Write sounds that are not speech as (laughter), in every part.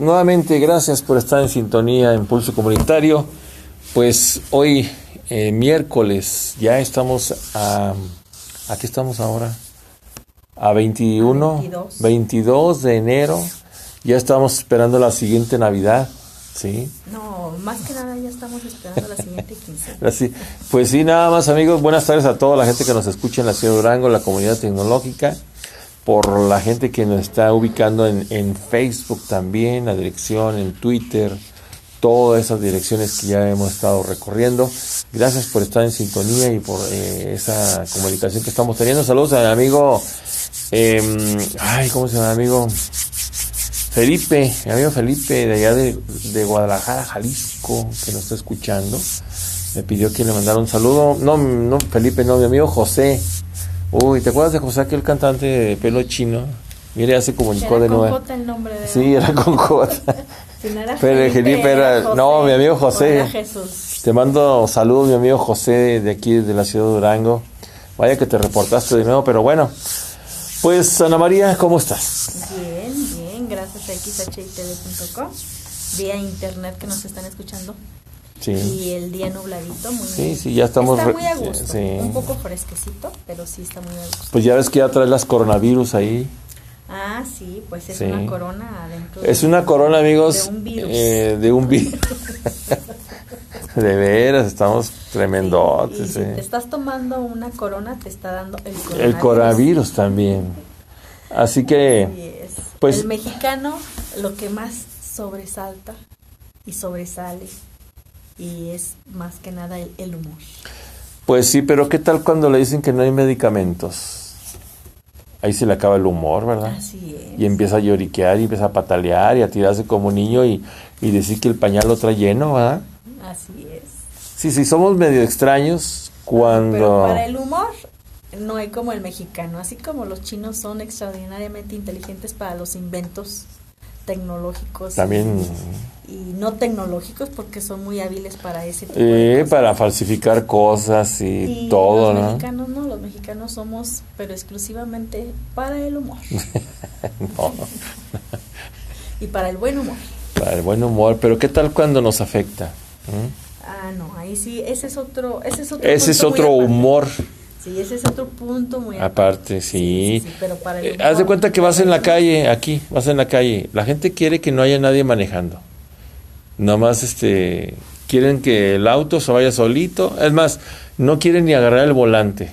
Nuevamente gracias por estar en sintonía en Pulso Comunitario. Pues hoy eh, miércoles ya estamos a ¿a qué estamos ahora? A 21, 22. 22 de enero. Ya estamos esperando la siguiente Navidad, ¿sí? No, más que nada ya estamos esperando la siguiente quincena. (laughs) Pues sí, nada más amigos, buenas tardes a toda la gente que nos escucha en la ciudad de Durango, la comunidad tecnológica, por la gente que nos está ubicando en, en Facebook también, la dirección, en Twitter, todas esas direcciones que ya hemos estado recorriendo. Gracias por estar en sintonía y por eh, esa comunicación que estamos teniendo. Saludos a mi amigo, em, ay, ¿cómo se llama mi amigo? Felipe, mi amigo Felipe de allá de, de Guadalajara, Jalisco, que nos está escuchando. Me pidió que le mandara un saludo. No, no, Felipe, no, mi amigo José. Uy, ¿te acuerdas de José, aquel cantante de pelo chino? Mire, ya se comunicó Era de con nuevo. J el nombre de Sí, era con. (laughs) Si no era Pero Felipe era- José, no, mi amigo José. era Jesús. Te mando saludos, mi amigo José, de aquí, de la ciudad de Durango. Vaya que te reportaste de nuevo, pero bueno. Pues, Ana María, ¿cómo estás? Bien, bien, gracias a xhitv.com, vía internet que nos están escuchando. Sí. Y el día nubladito, muy Sí, sí, ya estamos Está muy a gusto, sí. un poco fresquecito, pero sí está muy a gusto. Pues ya ves que ya traes las coronavirus ahí. Ah, sí, pues es Sí. una corona adentro. Es de- una corona, amigos. De un virus. eh, de un virus. (laughs) de veras, estamos Y tremendotes. si te estás tomando una corona, te está dando el coronavirus. El coronavirus también. Así que, Así es. pues- el mexicano lo que más sobresalta y sobresale y es más que nada el, el humor. pues sí, pero ¿qué tal cuando le dicen que no hay medicamentos? Ahí se le acaba el humor, ¿verdad? Así es. y empieza a lloriquear y empieza a patalear y a tirarse como niño y, y decir que el pañal lo trae lleno, ¿verdad? Así es. Sí, sí, somos medio extraños Pero cuando... para el humor no hay como el mexicano, así como los chinos son extraordinariamente inteligentes para los inventos tecnológicos También y, y no tecnológicos porque son muy hábiles para ese tipo de eh, cosas. para falsificar cosas y, Y todo, los ¿no? mexicanos no, los mexicanos somos, pero exclusivamente para el humor (laughs) (laughs) y para el buen humor. para el buen humor, pero ¿qué tal cuando nos afecta? ¿Mm? Ah, no, ahí sí, ese es otro, ese es otro, Ese es otro aparte. Sí, ese es otro punto muy aparte, sí. sí, pero para el Eh, haz de cuenta que vas en la calle, aquí, vas en la calle. La gente quiere que no haya nadie manejando. Nada más, este, quieren que el auto se vaya solito. Es más, no quieren ni agarrar el volante.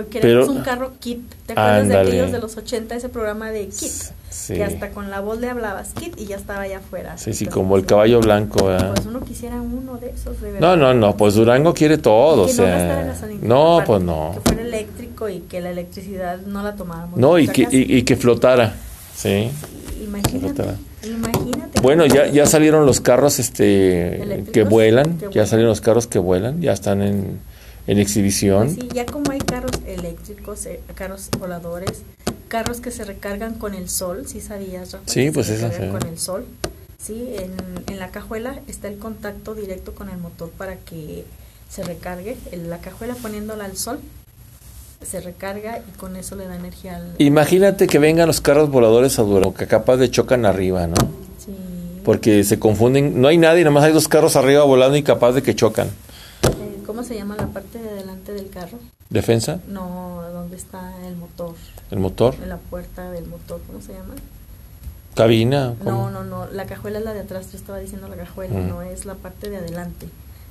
Hoy queremos Pero- un carro kit. ¿Te acuerdas Ándale. de aquellos de los 80, ese programa de kit? Sí. Que hasta con la voz le hablabas kit y ya estaba allá afuera. Sí, sí, como el caballo blanco, ¿verdad? Pues uno quisiera uno de esos, de No, verdad. no, no, pues Durango quiere todo, o que no gastara sea. No, aparte, pues no. Que fuera eléctrico y que la electricidad no la tomáramos. No, y que, y, y que flotara, sí. Imagínate, flotara. imagínate. Bueno, ya, ya salieron los carros este que vuelan, Que ya vuelan. salieron los carros que vuelan, ya están en, en exhibición. Sí, ya como hay carros eléctricos, eh, carros voladores, carros que se recargan con el sol, ¿sí sabías, Rafa? Sí, pues eso con el sol. Sí, en, en la cajuela está el contacto directo con el motor para que se recargue. En la cajuela poniéndola al sol se recarga y con eso le da energía al... Imagínate que vengan los carros voladores a Durango, que capaz de chocan arriba, ¿no? Sí. Porque se confunden, no hay nadie, nomás hay dos carros arriba volando y capaz de que chocan. ¿Cómo se llama la parte de adelante del carro? ¿Defensa? No, ¿dónde está el motor? ¿El motor? En la puerta del motor, ¿cómo se llama? ¿Cabina? ¿Cómo? No, no, no, la cajuela es la de atrás, yo estaba diciendo la cajuela, Mm. no es la parte de adelante,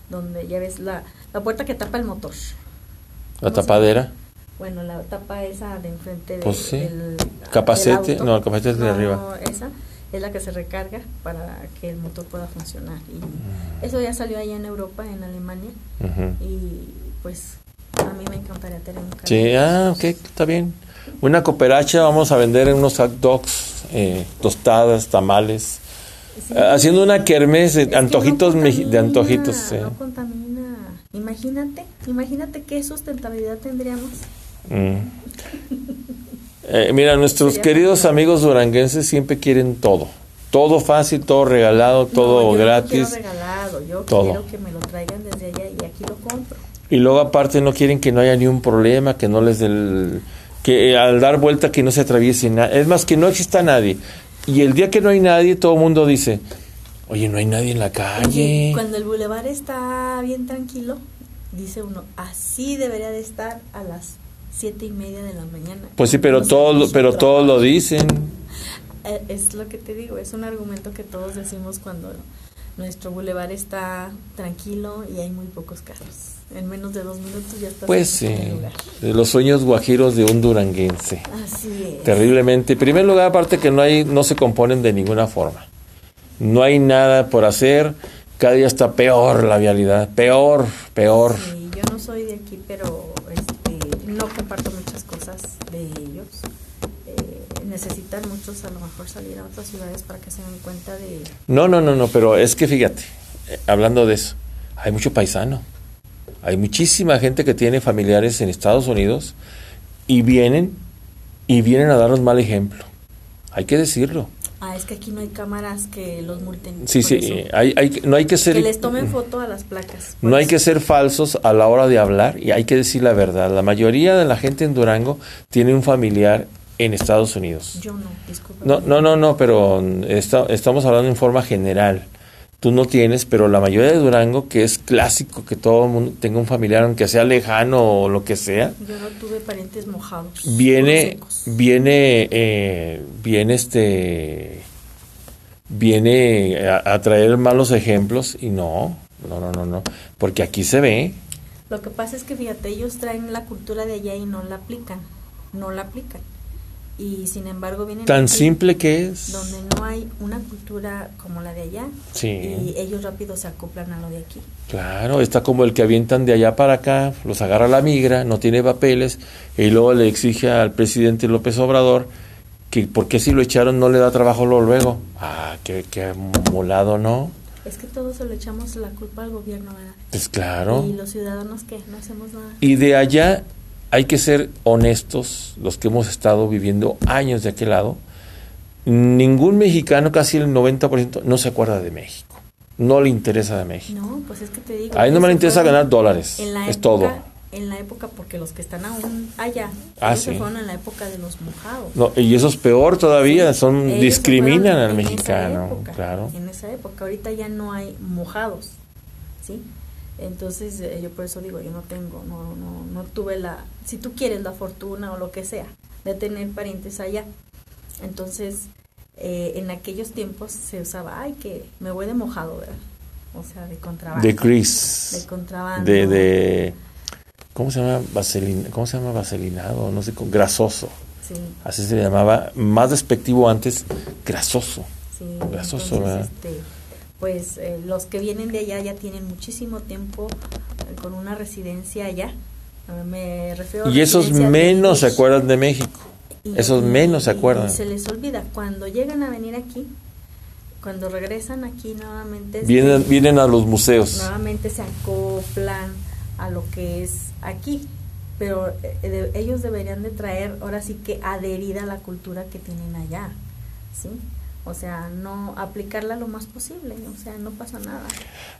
donde ya ves la, la puerta que tapa el motor. ¿La ¿cómo se tapadera? Bueno, la tapa esa de enfrente de- Pues sí. del Capacete, del auto. no, el capacete es de No, arriba. esa es la que se recarga para que el motor pueda funcionar. Y Mm. eso ya salió allá en Europa, en Alemania, Ujú. y pues a mí me encantaría tener un carro. Sí, ah, ok, está bien. Una cooperacha, vamos a vender unos hot dogs, eh, tostadas, tamales. Sí. Ah, Haciendo una kermés de Es antojitos, no meji- de contamina, antojitos. sí. No contamina. Imagínate, imagínate qué sustentabilidad tendríamos. Mm. (laughs) Eh, mira, nuestros queridos amigos duranguenses siempre quieren todo. Todo fácil, todo regalado, todo No, yo gratis. No quiero regalado, yo Todo. quiero que me lo traigan desde allá y aquí lo compro. Y luego aparte no quieren que no haya ni un problema, que no les del... que al dar vuelta que no se atraviese nada. Es más, que no exista nadie. Y el día que no hay nadie, todo el mundo dice, oye, no hay nadie en la calle. Oye, cuando el bulevar está bien tranquilo, dice uno, así debería de estar a las siete y media de la mañana. Pues sí, pero todos, pero todos lo dicen. Eh, Es lo que te digo, es un argumento que todos decimos cuando nuestro bulevar está tranquilo y hay muy pocos carros. En menos de dos minutos ya estás Pues en sí, lugar. de los sueños guajiros de un duranguense. Así es. Terriblemente. En primer lugar, aparte que no hay, no se componen de ninguna forma. No hay nada por hacer. Cada día está peor la vialidad. Peor, peor. Sí, yo no soy de aquí, pero comparto muchas cosas de ellos. Eh, necesitan muchos a lo mejor salir a otras ciudades para que se den cuenta de... No, no, no, no, pero es que fíjate, eh, hablando de eso, hay mucho paisano. Hay muchísima gente que tiene familiares en Estados Unidos y vienen y vienen a darnos mal ejemplo. Hay que decirlo. Ah, es que aquí no hay cámaras que los multen. Sí, sí, eso. hay, hay, que- no hay que ser Que les tomen foto a las placas. no hay eso. que ser falsos a la hora de hablar y hay que decir la verdad. La mayoría de la gente en Durango tiene un familiar en Estados Unidos. Yo no, disculpa. No, no, no, no, pero esta- estamos hablando en forma general. Tú no tienes, pero la mayoría de Durango, que es clásico que todo el mundo tenga un familiar, aunque sea lejano o lo que sea, Yo no tuve parientes mojados. viene, viene, eh, viene este, viene a, a traer malos ejemplos y no, no, no, no, no, porque aquí se ve, Lo que pasa es que fíjate, ellos traen la cultura de allá y no la aplican. No la aplican. Y sin embargo vienen tan aquí, simple que es. donde no hay una cultura como la de allá Sí. y ellos rápido se acoplan a lo de aquí. Claro, está como el que avientan de allá para acá, los agarra la migra, no tiene papeles, y luego le exige al presidente López Obrador que por qué si lo echaron no le da trabajo luego. luego. Ah, qué, qué molado, ¿no? Es que todos se le echamos la culpa al gobierno, ¿verdad? Pues claro. Y los ciudadanos que no hacemos nada. Y de allá hay que ser honestos, los que hemos estado viviendo años de aquel lado. Ningún mexicano, casi el 90%, no se acuerda de México. No le interesa de México. No, pues es que te digo. A mí no me le interesa ganar dólares. en la Es época- todo. En la época, porque los que están aún allá, Ah, ellos se sí. fueron en la época de los mojados. No, y eso es peor todavía, Sí, son discriminan al en esa mexicano, época, claro. En esa época, ahorita ya no hay mojados, ¿sí? Entonces, eh, yo por eso digo, yo no tengo, no, no, no tuve la, si tú quieres la fortuna o lo que sea, de tener parientes allá. Entonces, eh, en aquellos tiempos se usaba, ay, que me voy de mojado, ¿verdad? O sea, de contrabando. De Chris, De contrabando. de, de ¿cómo se llama? Vaselina, ¿cómo se llama? Vaselinado, no sé, grasoso. Sí, Así se le llamaba, más despectivo antes, grasoso. sí. Grasoso, Entonces, ¿verdad? este, pues eh, los que vienen de allá ya tienen muchísimo tiempo eh, con una residencia allá. Me refiero a Y esos menos se acuerdan de México. Y- esos menos se acuerdan. se les olvida. Cuando llegan a venir aquí, cuando regresan aquí nuevamente, Vienen, vienen a los museos. nuevamente se acoplan a lo que es aquí. Pero eh, de- ellos deberían de traer, ahora sí que adherida a la cultura que tienen allá, ¿sí? O sea, no aplicarla lo más posible, o sea, no pasa nada.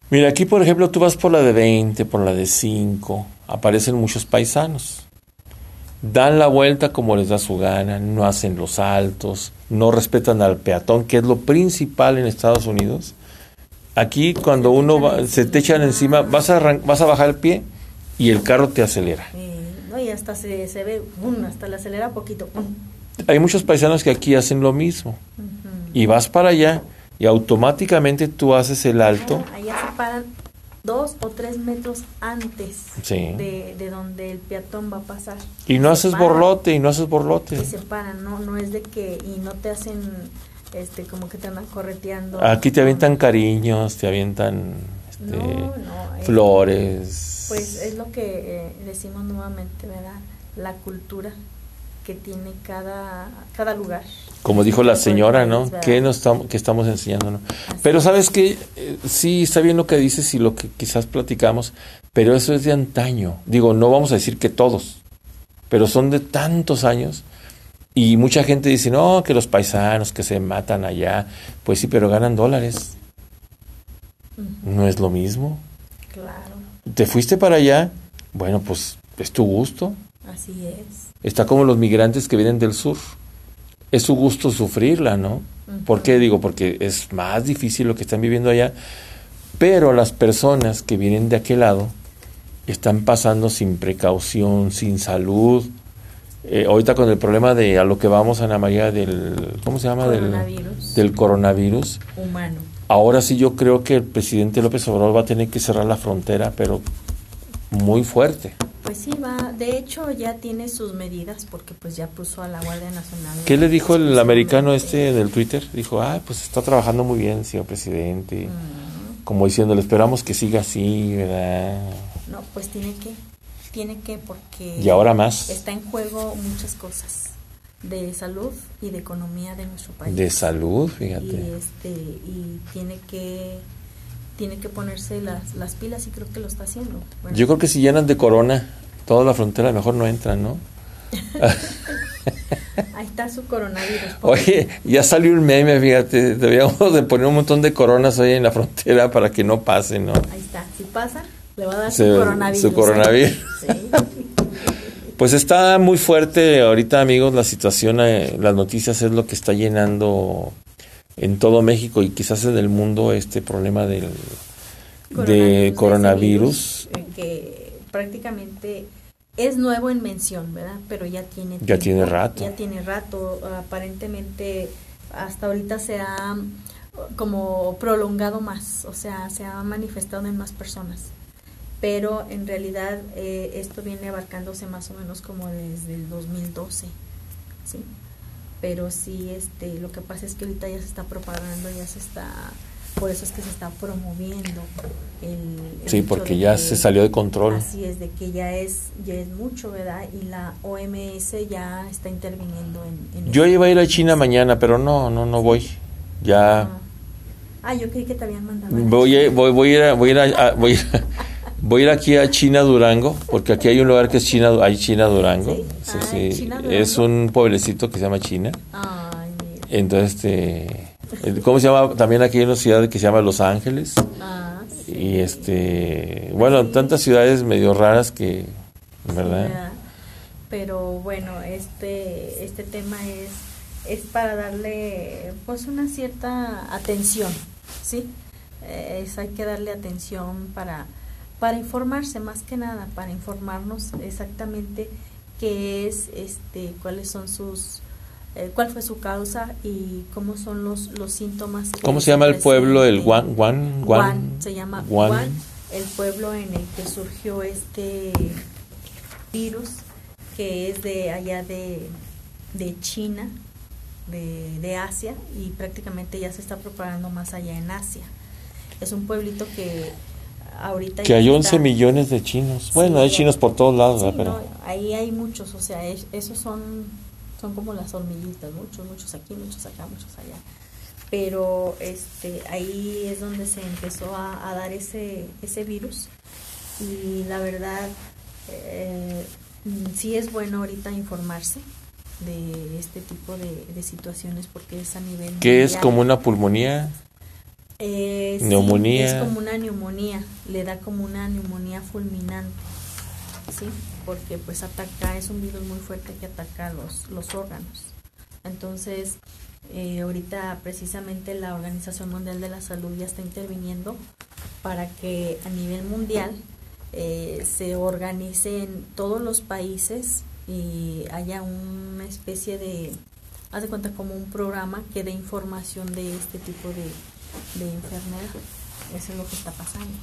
Mira, aquí por ejemplo tú vas por la de 20, por la de 5, aparecen muchos paisanos. Dan la vuelta como les da su gana, no hacen los saltos, no respetan al peatón, que es lo principal en Estados Unidos. Aquí cuando uno va- se te echan encima, vas a, arran- vas a bajar el pie y el carro te acelera. Eh, no, y hasta se, se ve, ¡pum! hasta le acelera poquito. ¡pum! Hay muchos paisanos que aquí hacen lo mismo. Y vas para allá y automáticamente tú haces el alto. Allá se paran dos o tres metros antes Sí. de, de donde el peatón va a pasar. Y no Se haces paran. borlote, y no haces borlote. Y se paran, no, no es de que, y no te hacen, este, como que te andan correteando. Aquí te avientan cariños, te avientan este, No, no, flores. Pues es lo que eh, decimos nuevamente, ¿verdad? La cultura que tiene cada, cada lugar. Como dijo la señora, ¿no? ¿Qué, nos estamos, qué estamos enseñando? no? Pero es. sabes que sí está bien lo que dices y lo que quizás platicamos, pero eso es de antaño. Digo, no vamos a decir que todos, pero son de tantos años. Y mucha gente dice, no, que los paisanos que se matan allá, pues sí, pero ganan dólares. No es lo mismo. Claro, Te fuiste para allá, bueno, pues es tu gusto. así es. Está como los migrantes que vienen del sur. es su gusto sufrirla, ¿no? ¿Por qué digo? Porque es más difícil lo que están viviendo allá, pero las personas que vienen de aquel lado están pasando sin precaución, sin salud. Eh, ahorita con el problema de a lo que vamos, Ana María, del, ¿cómo se llama? Coronavirus. Del, del coronavirus. Humano. Ahora sí yo creo que el presidente López Obrador va a tener que cerrar la frontera, pero muy fuerte. Pues sí, va. De hecho, ya tiene sus medidas porque pues ya puso a la Guardia Nacional. ¿Qué le dijo el americano este del Twitter? Dijo, ah, pues está trabajando muy bien, señor presidente. Mm. Como diciendo, le esperamos que siga así, ¿verdad? No, pues tiene que, tiene que porque... Y ahora más. Está en juego muchas cosas de salud y de economía de nuestro país. De salud, fíjate. Y, este, y tiene que tiene que ponerse las, las pilas y creo que lo está haciendo. Bueno, Yo creo que si llenan de corona toda la frontera, mejor no entran, ¿no? (laughs) ahí está su coronavirus. pobre. Oye, ya salió un meme, fíjate, deberíamos de poner un montón de coronas ahí en la frontera para que no pase, ¿no? Ahí está. Si pasa, le va a dar Se- su coronavirus. su coronavirus. Sí. (laughs) Pues está muy fuerte ahorita, amigos, la situación, eh, las noticias es lo que está llenando en todo México y quizás en el mundo este problema del de coronavirus. ese virus, eh, que prácticamente es nuevo en mención, ¿verdad? Pero ya tiene Ya tiempo, tiene rato. Ya tiene rato. Aparentemente hasta ahorita se ha como prolongado más, o sea, se ha manifestado en más personas. Pero en realidad eh, esto viene abarcándose más o menos como desde el 2012, ¿sí? Pero sí, este, lo que pasa es que ahorita ya se está propagando, ya se está, por eso es que se está promoviendo el, el Sí, porque ya que- se salió de control. Así es, de que ya es, ya es mucho, ¿verdad? Y la OMS ya está interviniendo en... en Yo iba a ir a. China mañana, pero no, no, no voy. Ya Ah. Ah, yo creí que te habían mandado. voy, a- China. voy, voy a ir, a- voy a ir, a- a- voy a ir- voy a ir aquí a China Durango, porque aquí hay un lugar que es China, hay China Durango. ¿Sí? Sí, Ah. China Es Durango. un pueblecito que se llama China. Ay. Entonces, este, el- ¿cómo se llama? También aquí hay una ciudad que se llama Los Ángeles. Ah, sí. Y este, bueno, tantas ciudades medio raras que, ¿verdad? ¿verdad? Pero bueno, este, este tema es, es para darle pues una cierta atención, ¿sí? Eh, Es, hay que darle atención para, para informarse más que nada, para informarnos exactamente qué es, este, cuáles son sus, eh, cuál fue su causa y cómo son los, los síntomas. que ¿Cómo se llama el pueblo? El. Guan, Guan, Guan, se llama Guan. Guan, el pueblo en el que surgió este virus, que es de allá de, de China, de, de Asia, y prácticamente ya se está propagando más allá en Asia. Es un pueblito que ahorita... Que hay está- 11 millones de chinos. Bueno, Sí, hay chinos por todos lados, Sí, ¿verdad? pero no, ahí hay muchos, o sea, es- esos son, son como las hormiguitas, muchos, muchos aquí, muchos acá, muchos allá. Pero este, ahí es donde se empezó a, a dar ese, ese virus y la verdad eh, mm, sí es bueno ahorita informarse de este tipo de, de situaciones porque es a nivel ¿qué es como una pulmonía? Eh, sí, Neumonía. es como una neumonía, le da como una neumonía fulminante, ¿sí? Porque pues ataca, es un virus muy fuerte que ataca los, los órganos. Entonces, eh, ahorita precisamente la Organización Mundial de la Salud ya está interviniendo para que a nivel mundial eh, se organicen todos los países y haya una especie de, haz de cuenta como un programa que dé información de este tipo de, de enfermedad. Eso es lo que está pasando.